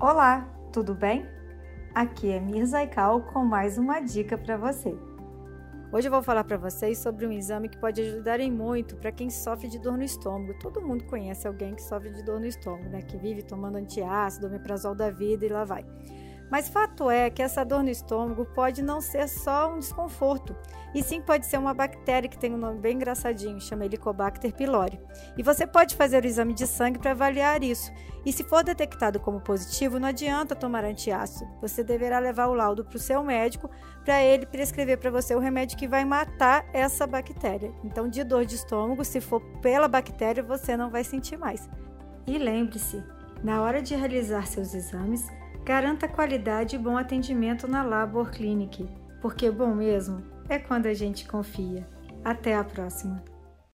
Olá, tudo bem? Aqui é Mirza Ikal com mais uma dica para você. Hoje eu vou falar para vocês sobre um exame que pode ajudar em muito para quem sofre de dor no estômago. Todo mundo conhece alguém que sofre de dor no estômago, né? Que vive tomando antiácido, omeprazol da vida e lá vai. Mas fato é que essa dor no estômago pode não ser só um desconforto, e sim pode ser uma bactéria que tem um nome bem engraçadinho, chama Helicobacter pylori. E você pode fazer o exame de sangue para avaliar isso. E se for detectado como positivo, não adianta tomar antiácido. Você deverá levar o laudo para o seu médico para ele prescrever para você o remédio que vai matar essa bactéria. Então, de dor de estômago, se for pela bactéria, você não vai sentir mais. E lembre-se, na hora de realizar seus exames, Garanta qualidade e bom atendimento na Labor Clinic, porque bom mesmo é quando a gente confia. Até a próxima!